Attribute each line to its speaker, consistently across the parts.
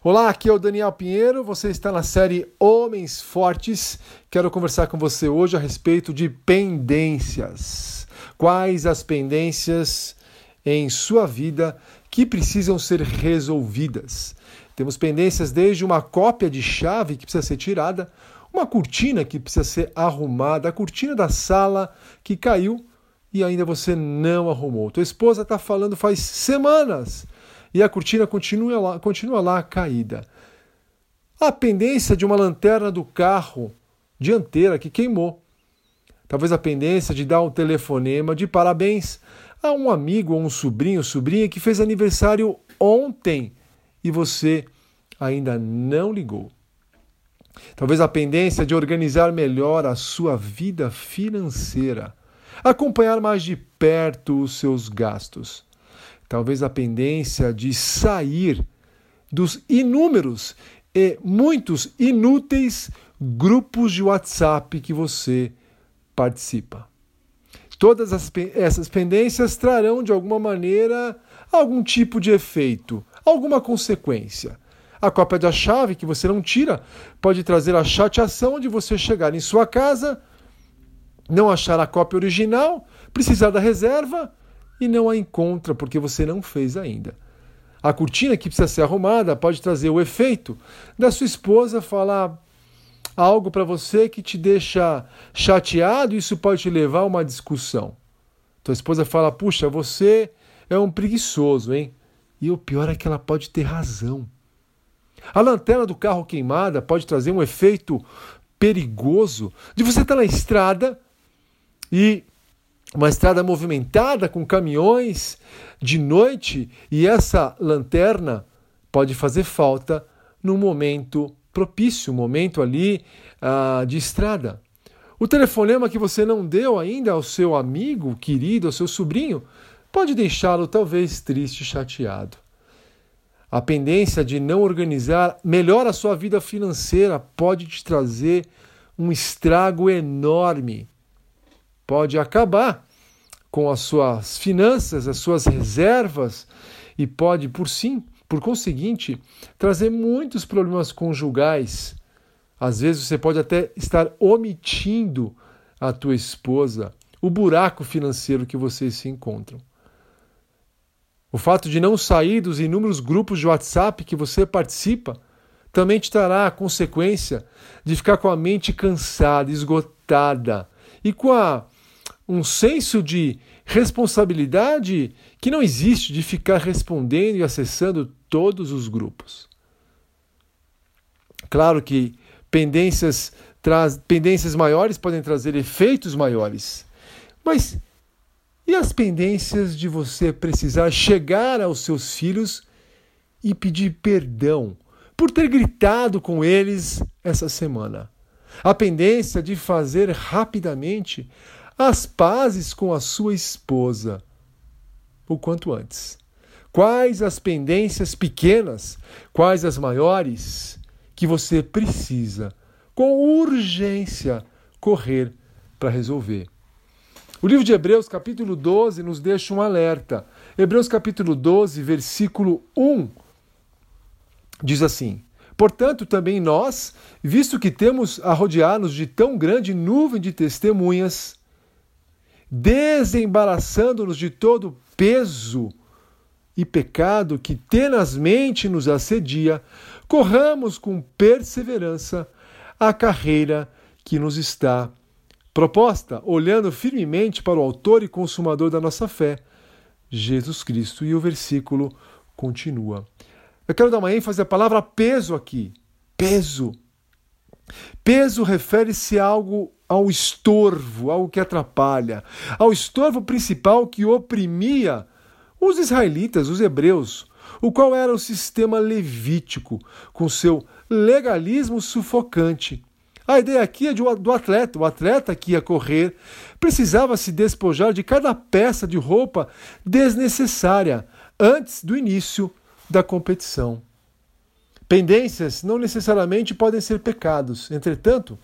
Speaker 1: Olá, aqui é o Daniel Pinheiro, você está na série Homens Fortes. Quero conversar com você hoje a respeito de pendências. Quais as pendências em sua vida que precisam ser resolvidas? Temos pendências desde uma cópia de chave que precisa ser tirada, uma cortina que precisa ser arrumada, a cortina da sala que caiu e ainda você não arrumou. Tua esposa está falando faz semanas e a cortina continua lá, continua lá caída. A pendência de uma lanterna do carro dianteira que queimou. Talvez a pendência de dar um telefonema de parabéns a um amigo ou um sobrinho, sobrinha que fez aniversário ontem e você ainda não ligou. Talvez a pendência de organizar melhor a sua vida financeira, acompanhar mais de perto os seus gastos talvez a pendência de sair dos inúmeros e muitos inúteis grupos de WhatsApp que você participa. Todas as, essas pendências trarão de alguma maneira algum tipo de efeito, alguma consequência. A cópia da chave que você não tira pode trazer a chateação de você chegar em sua casa, não achar a cópia original, precisar da reserva e não a encontra porque você não fez ainda. A cortina que precisa ser arrumada pode trazer o efeito da sua esposa falar algo para você que te deixa chateado, e isso pode te levar a uma discussão. Tua esposa fala: "Puxa, você é um preguiçoso, hein?" E o pior é que ela pode ter razão. A lanterna do carro queimada pode trazer um efeito perigoso de você estar tá na estrada e uma estrada movimentada com caminhões de noite e essa lanterna pode fazer falta num momento propício, um momento ali uh, de estrada. O telefonema que você não deu ainda ao seu amigo querido, ao seu sobrinho, pode deixá-lo talvez triste, chateado. A pendência de não organizar melhor a sua vida financeira pode te trazer um estrago enorme pode acabar com as suas finanças, as suas reservas e pode, por sim, por conseguinte, trazer muitos problemas conjugais. Às vezes você pode até estar omitindo a tua esposa, o buraco financeiro que vocês se encontram. O fato de não sair dos inúmeros grupos de WhatsApp que você participa também te trará a consequência de ficar com a mente cansada, esgotada e com a um senso de responsabilidade que não existe de ficar respondendo e acessando todos os grupos. Claro que pendências, traz, pendências maiores podem trazer efeitos maiores, mas e as pendências de você precisar chegar aos seus filhos e pedir perdão por ter gritado com eles essa semana? A pendência de fazer rapidamente as pazes com a sua esposa o quanto antes. Quais as pendências pequenas, quais as maiores que você precisa, com urgência, correr para resolver. O livro de Hebreus, capítulo 12, nos deixa um alerta. Hebreus, capítulo 12, versículo 1, diz assim: Portanto, também nós, visto que temos a rodear-nos de tão grande nuvem de testemunhas, desembaraçando-nos de todo peso e pecado que tenazmente nos assedia, corramos com perseverança a carreira que nos está proposta, olhando firmemente para o Autor e Consumador da nossa fé, Jesus Cristo. E o versículo continua. Eu quero dar uma ênfase à palavra peso aqui. Peso. Peso refere-se a algo ao estorvo, algo que atrapalha, ao estorvo principal que oprimia os israelitas, os hebreus, o qual era o sistema levítico, com seu legalismo sufocante. A ideia aqui é do atleta. O atleta que ia correr precisava se despojar de cada peça de roupa desnecessária antes do início da competição. Pendências não necessariamente podem ser pecados, entretanto,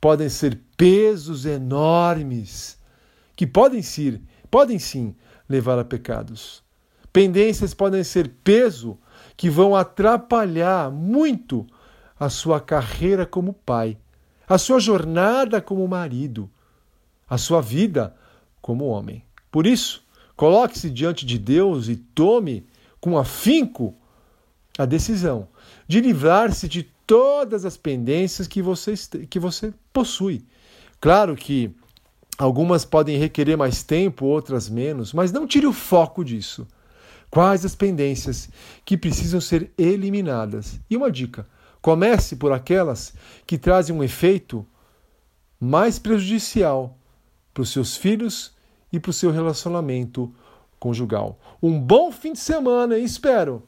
Speaker 1: podem ser pesos enormes que podem sim, podem sim levar a pecados. Pendências podem ser peso que vão atrapalhar muito a sua carreira como pai, a sua jornada como marido, a sua vida como homem. Por isso, coloque-se diante de Deus e tome com afinco a decisão de livrar-se de todas as pendências que você, que você possui. Claro que algumas podem requerer mais tempo, outras menos, mas não tire o foco disso. Quais as pendências que precisam ser eliminadas? E uma dica: comece por aquelas que trazem um efeito mais prejudicial para os seus filhos e para o seu relacionamento conjugal. Um bom fim de semana e espero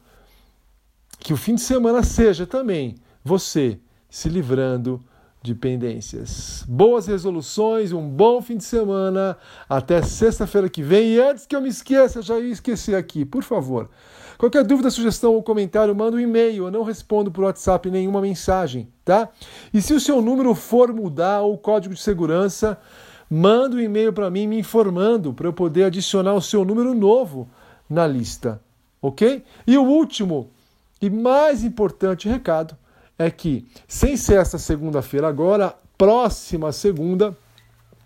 Speaker 1: que o fim de semana seja também você se livrando de pendências. Boas resoluções, um bom fim de semana. Até sexta-feira que vem. E antes que eu me esqueça, já ia esquecer aqui, por favor. Qualquer dúvida, sugestão ou comentário, manda um e-mail. Eu não respondo por WhatsApp nenhuma mensagem, tá? E se o seu número for mudar ou o código de segurança, manda um e-mail para mim me informando para eu poder adicionar o seu número novo na lista, ok? E o último e mais importante recado é que, sem ser essa segunda-feira agora, próxima segunda,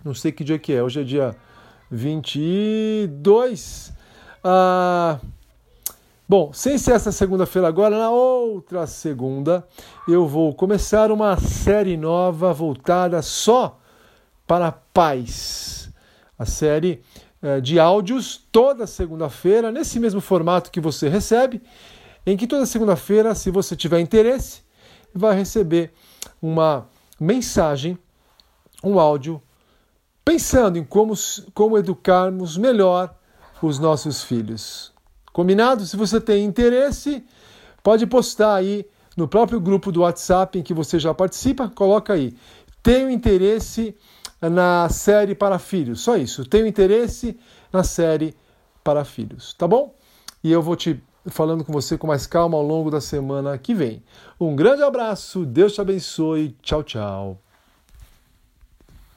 Speaker 1: não sei que dia que é, hoje é dia 22. Ah, bom, sem ser essa segunda-feira agora, na outra segunda, eu vou começar uma série nova voltada só para paz. A série eh, de áudios toda segunda-feira, nesse mesmo formato que você recebe, em que toda segunda-feira, se você tiver interesse, vai receber uma mensagem, um áudio, pensando em como, como educarmos melhor os nossos filhos. Combinado? Se você tem interesse, pode postar aí no próprio grupo do WhatsApp em que você já participa, coloca aí. Tenho interesse na série para filhos. Só isso. Tenho interesse na série para filhos. Tá bom? E eu vou te falando com você com mais calma ao longo da semana que vem. Um grande abraço, Deus te abençoe, tchau, tchau.